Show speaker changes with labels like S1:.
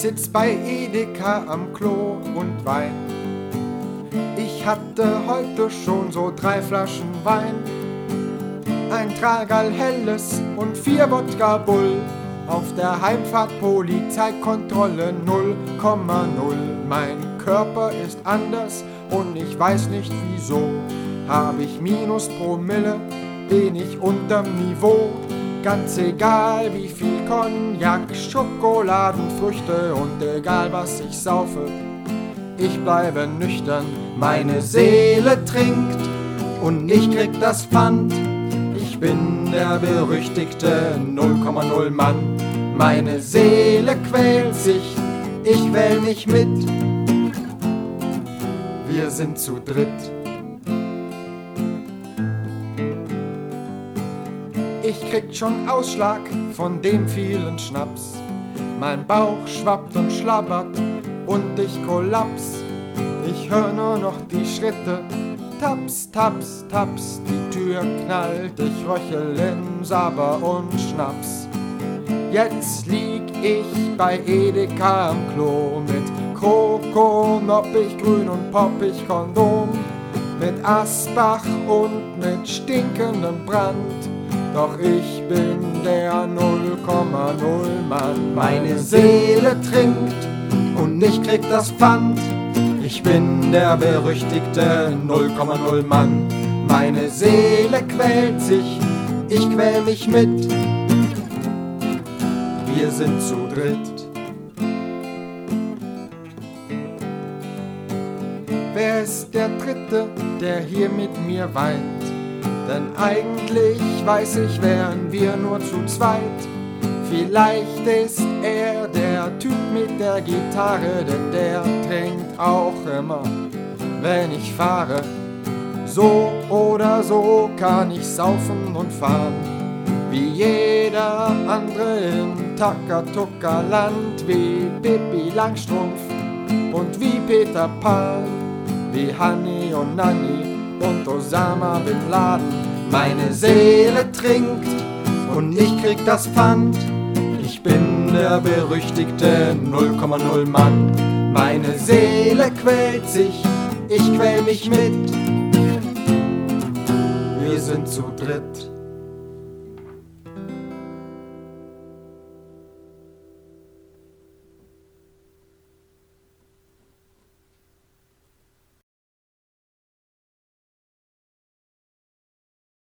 S1: sitz bei Edeka am Klo und wein. Ich hatte heute schon so drei Flaschen Wein, ein Tragal helles und vier Wodka Bull. Auf der Heimfahrt Polizeikontrolle 0,0. Mein Körper ist anders und ich weiß nicht wieso. Hab ich Minus Promille, bin ich unterm Niveau. Ganz egal wie viel Cognac, Schokoladenfrüchte und egal was ich saufe, ich bleibe nüchtern. Meine Seele trinkt und ich krieg das Pfand. Ich bin der berüchtigte 0,0 Mann. Meine Seele quält sich, ich wähl mich mit. Wir sind zu dritt. Ich krieg schon Ausschlag von dem vielen Schnaps. Mein Bauch schwappt und schlabbert und ich kollaps. Ich hör nur noch die Schritte. Taps, taps, taps, die Tür knallt, ich röchel in Saber und Schnaps. Jetzt lieg ich bei Edeka am Klo mit Kroko, noppig grün und poppig Kondom, mit Asbach und mit stinkendem Brand doch ich bin der 0,0 Mann. Meine Seele trinkt und ich krieg das Pfand. Ich bin der berüchtigte 0,0 Mann. Meine Seele quält sich, ich quäl mich mit. Wir sind zu dritt. Wer ist der Dritte, der hier mit mir weint? Denn eigentlich weiß ich, wären wir nur zu zweit. Vielleicht ist er der Typ mit der Gitarre, denn der trinkt auch immer, wenn ich fahre. So oder so kann ich saufen und fahren, wie jeder andere im Takatuka-Land, wie Pippi Langstrumpf und wie Peter Pan, wie Hanni und Nanni und Osama Bin Laden. Meine Seele trinkt und ich krieg das Pfand. Ich bin der berüchtigte 0,0 Mann. Meine Seele quält sich, ich quäl mich mit. Wir sind zu dritt.